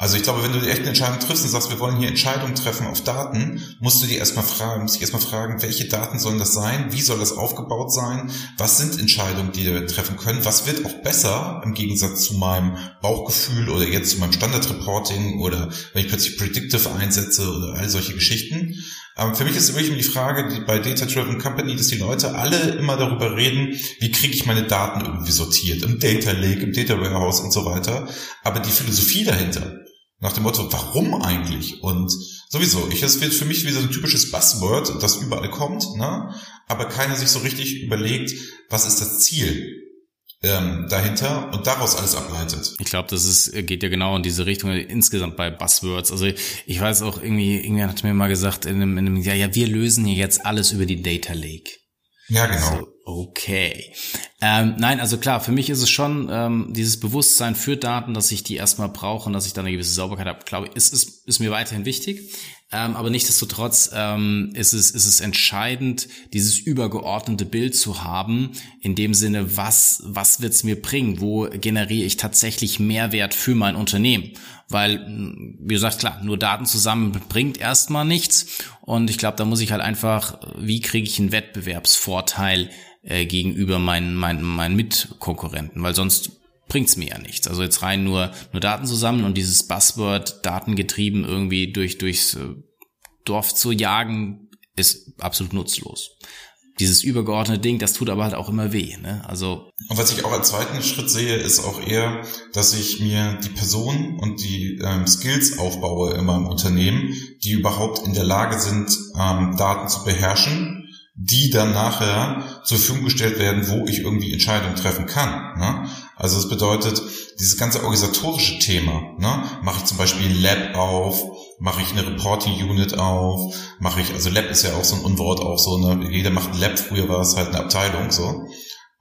Also ich glaube, wenn du die echte Entscheidung triffst und sagst, wir wollen hier Entscheidungen treffen auf Daten, musst du dir erstmal fragen, musst dich erstmal fragen, welche Daten sollen das sein? Wie soll das aufgebaut sein? Was sind Entscheidungen, die wir treffen können? Was wird auch besser im Gegensatz zu meinem Bauchgefühl oder jetzt zu meinem Standardreporting oder wenn ich plötzlich Predictive einsetze oder all solche Geschichten? Ähm, für mich ist wirklich die Frage die bei Data Driven Company, dass die Leute alle immer darüber reden, wie kriege ich meine Daten irgendwie sortiert, im Data Lake, im Data Warehouse und so weiter. Aber die Philosophie dahinter, nach dem Motto, warum eigentlich? Und sowieso, ich, es wird für mich wie so ein typisches Buzzword, das überall kommt, ne? aber keiner sich so richtig überlegt, was ist das Ziel ähm, dahinter und daraus alles ableitet. Ich glaube, das ist, geht ja genau in diese Richtung insgesamt bei Buzzwords. Also ich weiß auch irgendwie, irgendwer hat mir mal gesagt in einem, in einem ja, ja, wir lösen hier jetzt alles über die Data Lake. Ja, genau. So, okay. Ähm, nein, also klar, für mich ist es schon ähm, dieses Bewusstsein für Daten, dass ich die erstmal brauche und dass ich da eine gewisse Sauberkeit habe, glaube ich, ist, ist, ist mir weiterhin wichtig. Ähm, aber nichtsdestotrotz ähm, ist, es, ist es entscheidend, dieses übergeordnete Bild zu haben, in dem Sinne, was, was wird's mir bringen? Wo generiere ich tatsächlich Mehrwert für mein Unternehmen? Weil, wie gesagt, klar, nur Daten zusammen bringt erstmal nichts. Und ich glaube, da muss ich halt einfach, wie kriege ich einen Wettbewerbsvorteil äh, gegenüber meinen, meinen, meinen Mitkonkurrenten? Weil sonst bringt's mir ja nichts. Also jetzt rein nur, nur Daten zusammen und dieses Buzzword datengetrieben irgendwie durch, durchs äh, Dorf zu jagen, ist absolut nutzlos. Dieses übergeordnete Ding, das tut aber halt auch immer weh. Ne? Also und was ich auch als zweiten Schritt sehe, ist auch eher, dass ich mir die Person und die ähm, Skills aufbaue in meinem Unternehmen, die überhaupt in der Lage sind, ähm, Daten zu beherrschen die dann nachher zur Verfügung gestellt werden, wo ich irgendwie Entscheidungen treffen kann. Ne? Also das bedeutet, dieses ganze organisatorische Thema, ne? mache ich zum Beispiel ein Lab auf, mache ich eine Reporting Unit auf, mache ich, also Lab ist ja auch so ein Unwort, auch so, ne? jeder macht ein Lab, früher war es halt eine Abteilung, so.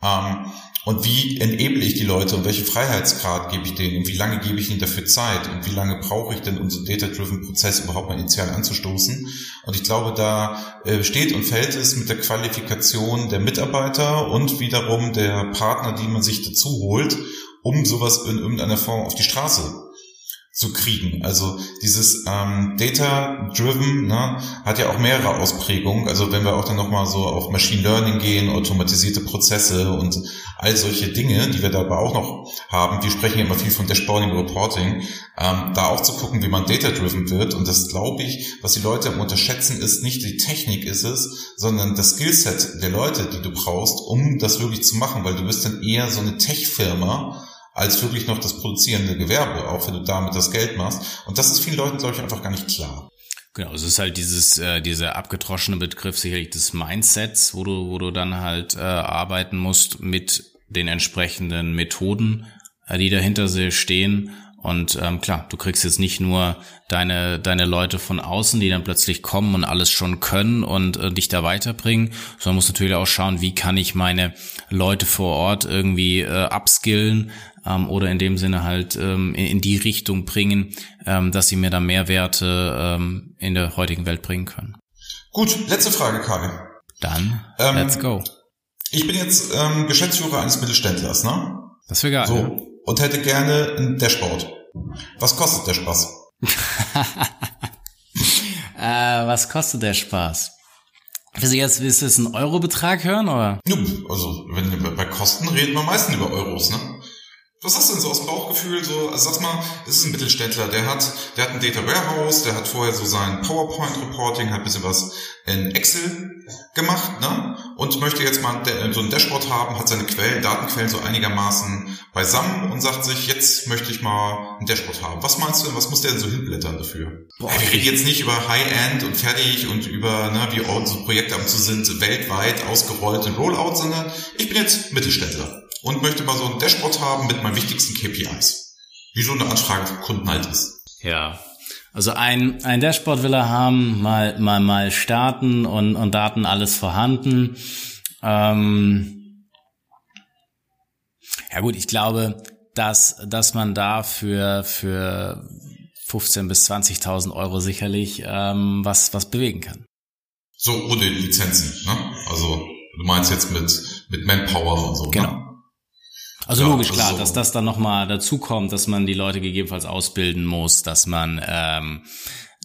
Ähm, und wie enable ich die Leute und welchen Freiheitsgrad gebe ich denen und wie lange gebe ich ihnen dafür Zeit und wie lange brauche ich denn, um so einen Data-Driven Prozess überhaupt mal initial anzustoßen? Und ich glaube, da äh, steht und fällt es mit der Qualifikation der Mitarbeiter und wiederum der Partner, die man sich dazu holt, um sowas in irgendeiner Form auf die Straße zu kriegen. Also dieses ähm, Data-Driven ne, hat ja auch mehrere Ausprägungen. Also wenn wir auch dann nochmal so auf Machine Learning gehen, automatisierte Prozesse und all solche Dinge, die wir dabei auch noch haben. Wir sprechen ja immer viel von Dashboarding Reporting. Ähm, da auch zu gucken, wie man Data-Driven wird. Und das glaube ich, was die Leute unterschätzen, ist nicht die Technik ist es, sondern das Skillset der Leute, die du brauchst, um das wirklich zu machen. Weil du bist dann eher so eine Tech-Firma, als wirklich noch das produzierende Gewerbe, auch wenn du damit das Geld machst. Und das ist vielen Leuten, glaube ich, einfach gar nicht klar. Genau, es ist halt dieses, äh, dieser abgetroschene Begriff sicherlich des Mindsets, wo du, wo du dann halt äh, arbeiten musst mit den entsprechenden Methoden, äh, die dahinter stehen und ähm, klar, du kriegst jetzt nicht nur deine, deine Leute von außen, die dann plötzlich kommen und alles schon können und äh, dich da weiterbringen, sondern musst natürlich auch schauen, wie kann ich meine Leute vor Ort irgendwie äh, upskillen ähm, oder in dem Sinne halt ähm, in, in die Richtung bringen, ähm, dass sie mir da Mehrwerte ähm, in der heutigen Welt bringen können. Gut, letzte Frage, Karin. Dann, ähm, let's go. Ich bin jetzt ähm, Geschäftsführer eines Mittelständlers, ne? Das wäre geil. So, ja. und hätte gerne ein Dashboard. Was kostet der Spaß? äh, was kostet der Spaß? Willst du jetzt willst du jetzt einen Eurobetrag hören, oder? Ja, also, wenn wir bei Kosten reden wir meistens über Euros, ne? Was hast du denn so aus dem Bauchgefühl? So, also sag mal, es ist ein Mittelständler, der hat, der hat ein Data Warehouse, der hat vorher so sein PowerPoint Reporting, hat ein bisschen was in Excel gemacht, ne? Und möchte jetzt mal so ein Dashboard haben, hat seine Quellen, Datenquellen so einigermaßen beisammen und sagt sich, jetzt möchte ich mal ein Dashboard haben. Was meinst du denn, was muss der denn so hinblättern dafür? Boah, wir reden jetzt nicht über High-End und fertig und über, ne, wie unsere Projekte am zu sind, weltweit ausgerollt in Rollout, sondern ich bin jetzt Mittelständler und möchte mal so ein Dashboard haben mit meinen wichtigsten KPIs. Wie so eine Anfrage von Kunden halt ist. Ja. Also ein, ein Dashboard will er haben, mal, mal, mal starten und, und Daten alles vorhanden. Ähm ja gut, ich glaube, dass, dass man da für, für 15 bis 20.000 Euro sicherlich ähm, was, was bewegen kann. So ohne Lizenzen, ne? Also du meinst jetzt mit, mit Manpower und so, ne? Genau. Ne? Also ja, logisch, klar, also, dass das dann nochmal dazu kommt, dass man die Leute gegebenenfalls ausbilden muss, dass man ähm,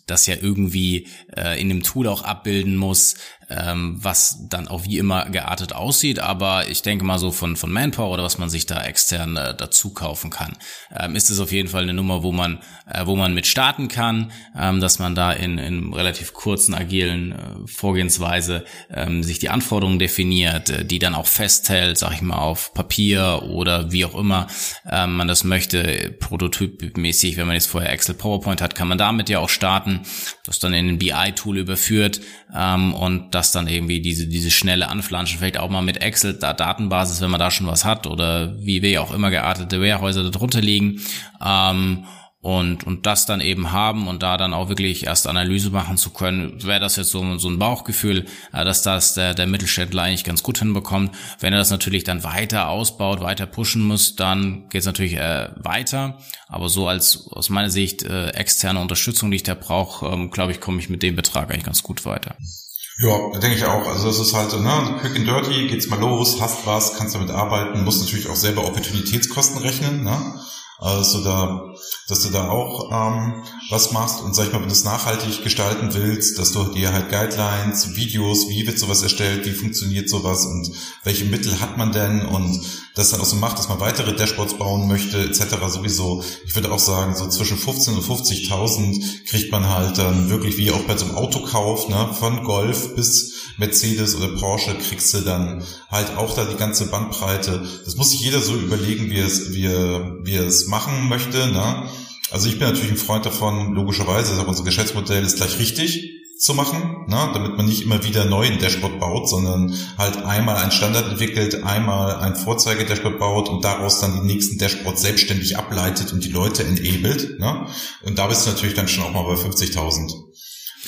das ja irgendwie äh, in dem Tool auch abbilden muss, ähm, was dann auch wie immer geartet aussieht. Aber ich denke mal so von, von Manpower oder was man sich da extern äh, dazu kaufen kann, ähm, ist es auf jeden Fall eine Nummer, wo man, äh, wo man mit starten kann, ähm, dass man da in, in relativ kurzen, agilen äh, Vorgehensweise ähm, sich die Anforderungen definiert, äh, die dann auch festhält, sag ich mal, auf Papier oder wie auch immer ähm, man das möchte, prototypmäßig, wenn man jetzt vorher Excel PowerPoint hat, kann man damit ja auch starten, das dann in ein BI-Tool überführt ähm, und das dann irgendwie diese, diese schnelle Anflanschen, vielleicht auch mal mit Excel, da Datenbasis, wenn man da schon was hat oder wie wir auch immer geartete Warehäuser darunter liegen. Ähm, und, und das dann eben haben und da dann auch wirklich erst Analyse machen zu können, wäre das jetzt so, so ein Bauchgefühl, äh, dass das der, der Mittelständler eigentlich ganz gut hinbekommt. Wenn er das natürlich dann weiter ausbaut, weiter pushen muss, dann geht es natürlich äh, weiter. Aber so als aus meiner Sicht äh, externe Unterstützung, die ich da brauche, ähm, glaube ich, komme ich mit dem Betrag eigentlich ganz gut weiter. Ja, denke ich auch. Also das ist halt, ne, quick and dirty, geht's mal los, hast was, kannst damit arbeiten, musst natürlich auch selber Opportunitätskosten rechnen, ne? Also da, dass du da auch ähm, was machst und sag ich mal, wenn du es nachhaltig gestalten willst, dass du dir halt Guidelines, Videos, wie wird sowas erstellt, wie funktioniert sowas und welche Mittel hat man denn und das dann auch so macht, dass man weitere Dashboards bauen möchte, etc. sowieso. Ich würde auch sagen, so zwischen 15 und 50.000 kriegt man halt dann wirklich wie auch bei so einem Autokauf, ne, von Golf bis Mercedes oder Porsche kriegst du dann halt auch da die ganze Bandbreite. Das muss sich jeder so überlegen, wie es, wie wie es machen möchte. Ne? Also ich bin natürlich ein Freund davon, logischerweise, unser Geschäftsmodell ist gleich richtig zu machen, ne? damit man nicht immer wieder neu ein Dashboard baut, sondern halt einmal ein Standard entwickelt, einmal ein Vorzeigedashboard baut und daraus dann die nächsten Dashboards selbstständig ableitet und die Leute enabled. Ne? Und da bist du natürlich dann schon auch mal bei 50.000.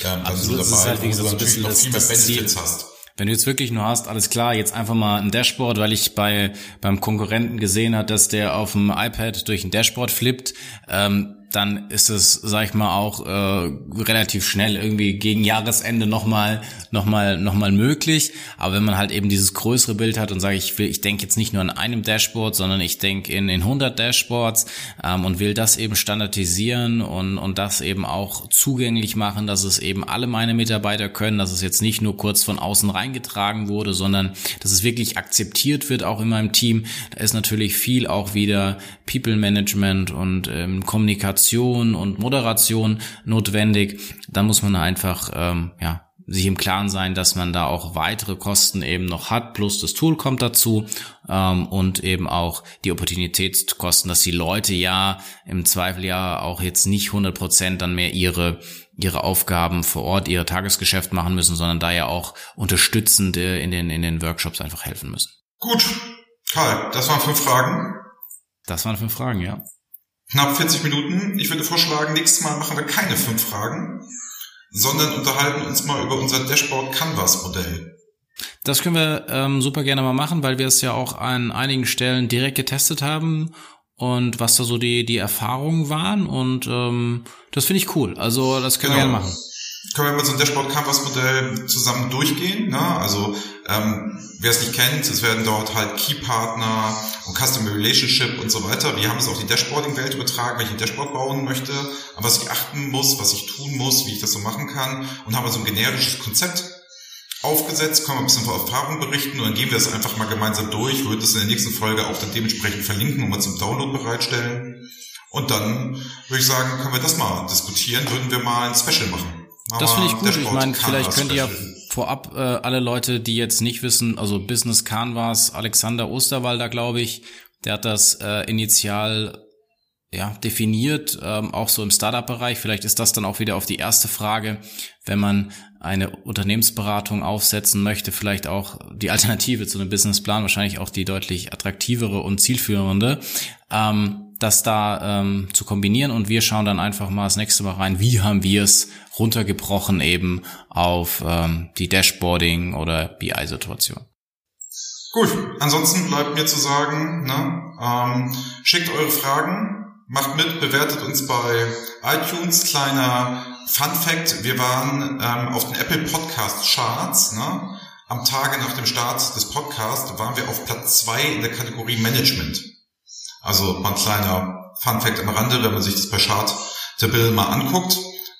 Ja, Absolut, das ist halt, wie gesagt, so ein bisschen das, viel mehr Benefits hast. Wenn du jetzt wirklich nur hast, alles klar, jetzt einfach mal ein Dashboard, weil ich bei beim Konkurrenten gesehen hat, dass der auf dem iPad durch ein Dashboard flippt, ähm, dann ist es, sag ich mal, auch äh, relativ schnell irgendwie gegen Jahresende nochmal noch mal, noch mal möglich. Aber wenn man halt eben dieses größere Bild hat und sage, ich will, ich denke jetzt nicht nur an einem Dashboard, sondern ich denke in, in 100 Dashboards ähm, und will das eben standardisieren und, und das eben auch zugänglich machen, dass es eben alle meine Mitarbeiter können, dass es jetzt nicht nur kurz von außen reingetragen wurde, sondern dass es wirklich akzeptiert wird, auch in meinem Team. Da ist natürlich viel auch wieder People Management und ähm, Kommunikation Kommunikation und Moderation notwendig, dann muss man einfach ähm, ja sich im Klaren sein, dass man da auch weitere Kosten eben noch hat, plus das Tool kommt dazu ähm, und eben auch die Opportunitätskosten, dass die Leute ja im Zweifel ja auch jetzt nicht 100 Prozent dann mehr ihre ihre Aufgaben vor Ort, ihr Tagesgeschäft machen müssen, sondern da ja auch unterstützend äh, in den in den Workshops einfach helfen müssen. Gut, Karl, das waren fünf Fragen. Das waren fünf Fragen, ja knapp 40 Minuten. Ich würde vorschlagen, nächstes Mal machen wir keine fünf Fragen, sondern unterhalten uns mal über unser Dashboard Canvas Modell. Das können wir ähm, super gerne mal machen, weil wir es ja auch an einigen Stellen direkt getestet haben und was da so die, die Erfahrungen waren und ähm, das finde ich cool. Also das können genau. wir gerne machen können wir mit so einem Dashboard Canvas Modell zusammen durchgehen. Ne? Also ähm, wer es nicht kennt, es werden dort halt Key Partner und Customer Relationship und so weiter. Wir haben es auf die Dashboarding-Welt übertragen, wenn ich ein Dashboard bauen möchte, an was ich achten muss, was ich tun muss, wie ich das so machen kann und haben so ein generisches Konzept aufgesetzt, können wir ein bisschen von Erfahrung berichten und dann gehen wir es einfach mal gemeinsam durch, wir würden das in der nächsten Folge auch dann dementsprechend verlinken und mal zum Download bereitstellen. Und dann würde ich sagen, können wir das mal diskutieren, würden wir mal ein Special machen. Das finde ich gut. Ich meine, vielleicht könnt ihr ja vorab äh, alle Leute, die jetzt nicht wissen, also Business Canvas, Alexander Osterwalder, glaube ich, der hat das äh, initial ja, definiert, ähm, auch so im Startup-Bereich. Vielleicht ist das dann auch wieder auf die erste Frage, wenn man eine Unternehmensberatung aufsetzen möchte, vielleicht auch die Alternative zu einem Businessplan, wahrscheinlich auch die deutlich attraktivere und zielführende, ähm, das da ähm, zu kombinieren. Und wir schauen dann einfach mal das nächste Mal rein, wie haben wir es runtergebrochen eben auf ähm, die Dashboarding oder BI-Situation. Gut, ansonsten bleibt mir zu sagen, ne, ähm, schickt eure Fragen, macht mit, bewertet uns bei iTunes. Kleiner Fun Fact, wir waren ähm, auf den Apple Podcast Charts. Ne? Am Tage nach dem Start des Podcasts waren wir auf Platz zwei in der Kategorie Management. Also mal ein kleiner Fun Fact am Rande, wenn man sich das bei Chart Bill mal anguckt.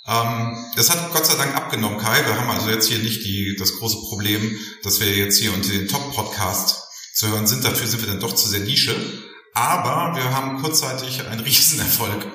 Ähm, das hat Gott sei Dank abgenommen, Kai. Wir haben also jetzt hier nicht die, das große Problem, dass wir jetzt hier unter den Top-Podcast zu hören sind. Dafür sind wir dann doch zu sehr Nische. Aber wir haben kurzzeitig einen Riesenerfolg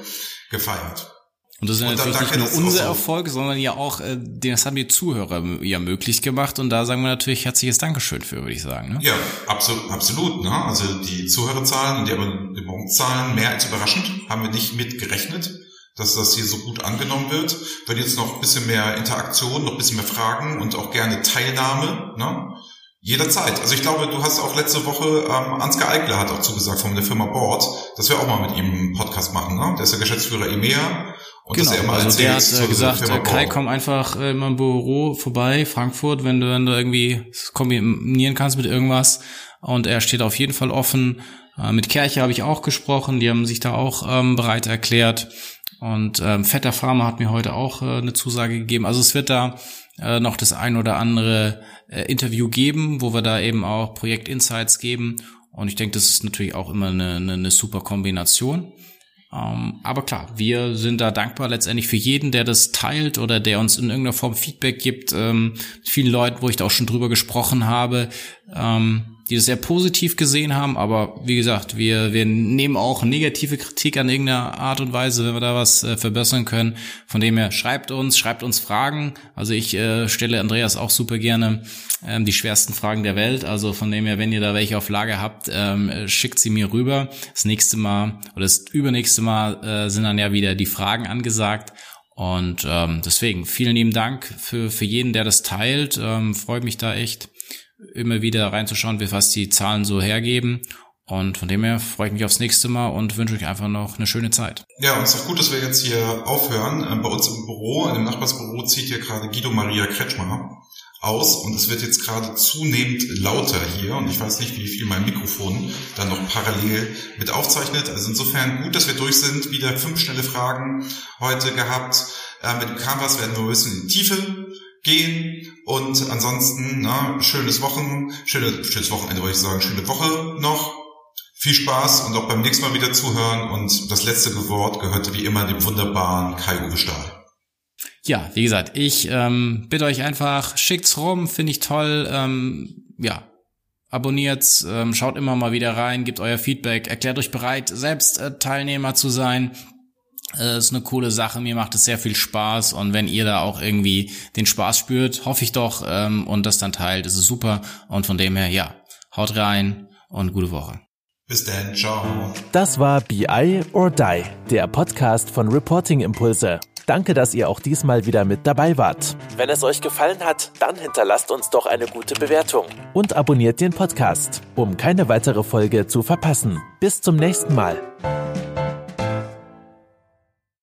gefeiert. Und das ist ja natürlich nicht nur unser Erfolg, sondern ja auch, äh, das haben die Zuhörer ja möglich gemacht. Und da sagen wir natürlich herzliches Dankeschön für, würde ich sagen. Ne? Ja, absolut, absolut. Ne? Also die Zuhörerzahlen und die Abonnementzahlen, mehr als überraschend, haben wir nicht mit gerechnet dass das hier so gut angenommen wird. Wenn jetzt noch ein bisschen mehr Interaktion, noch ein bisschen mehr Fragen und auch gerne Teilnahme, ne? Jederzeit. Also ich glaube, du hast auch letzte Woche, ähm, Ansgar Eigler hat auch zugesagt von der Firma Board, dass wir auch mal mit ihm einen Podcast machen. Ne? Der ist der Geschäftsführer EMEA. Und genau, er also der hat äh, gesagt, äh, Kai, komm einfach äh, in mein Büro vorbei, Frankfurt, wenn du, wenn du irgendwie kombinieren kannst mit irgendwas. Und er steht auf jeden Fall offen. Äh, mit Kerche habe ich auch gesprochen, die haben sich da auch ähm, bereit erklärt. Und ähm, Vetter Pharma hat mir heute auch äh, eine Zusage gegeben. Also es wird da äh, noch das ein oder andere äh, Interview geben, wo wir da eben auch Projektinsights geben. Und ich denke, das ist natürlich auch immer eine, eine, eine super Kombination. Ähm, aber klar, wir sind da dankbar letztendlich für jeden, der das teilt oder der uns in irgendeiner Form Feedback gibt. Ähm, vielen Leuten, wo ich da auch schon drüber gesprochen habe. Ähm, die das sehr positiv gesehen haben, aber wie gesagt, wir, wir nehmen auch negative Kritik an irgendeiner Art und Weise, wenn wir da was äh, verbessern können. Von dem her schreibt uns, schreibt uns Fragen. Also ich äh, stelle Andreas auch super gerne ähm, die schwersten Fragen der Welt. Also von dem her, wenn ihr da welche auf Lager habt, ähm, schickt sie mir rüber. Das nächste Mal oder das übernächste Mal äh, sind dann ja wieder die Fragen angesagt. Und ähm, deswegen vielen lieben Dank für, für jeden, der das teilt. Ähm, Freue mich da echt immer wieder reinzuschauen, was die Zahlen so hergeben. Und von dem her freue ich mich aufs nächste Mal und wünsche euch einfach noch eine schöne Zeit. Ja, und es ist auch gut, dass wir jetzt hier aufhören. Ähm, bei uns im Büro, im Nachbarsbüro, zieht hier gerade Guido Maria Kretschmer aus und es wird jetzt gerade zunehmend lauter hier und ich weiß nicht, wie viel mein Mikrofon dann noch parallel mit aufzeichnet. Also insofern gut, dass wir durch sind. Wieder fünf schnelle Fragen heute gehabt. Äh, mit dem Canvas werden wir ein bisschen in die Tiefe gehen und ansonsten na, schönes Wochen, schöne, schönes Wochenende wollte ich sagen, schöne Woche noch. Viel Spaß und auch beim nächsten Mal wieder zuhören und das letzte Wort gehörte wie immer dem wunderbaren Kai-Uwe Stahl. Ja, wie gesagt, ich ähm, bitte euch einfach, schickt's rum, finde ich toll. Ähm, ja, abonniert's, ähm, schaut immer mal wieder rein, gebt euer Feedback, erklärt euch bereit, selbst äh, Teilnehmer zu sein. Das ist eine coole Sache, mir macht es sehr viel Spaß und wenn ihr da auch irgendwie den Spaß spürt, hoffe ich doch ähm, und das dann teilt, ist es super und von dem her, ja, haut rein und gute Woche. Bis dann, ciao. Das war BI or Die, der Podcast von Reporting Impulse. Danke, dass ihr auch diesmal wieder mit dabei wart. Wenn es euch gefallen hat, dann hinterlasst uns doch eine gute Bewertung und abonniert den Podcast, um keine weitere Folge zu verpassen. Bis zum nächsten Mal.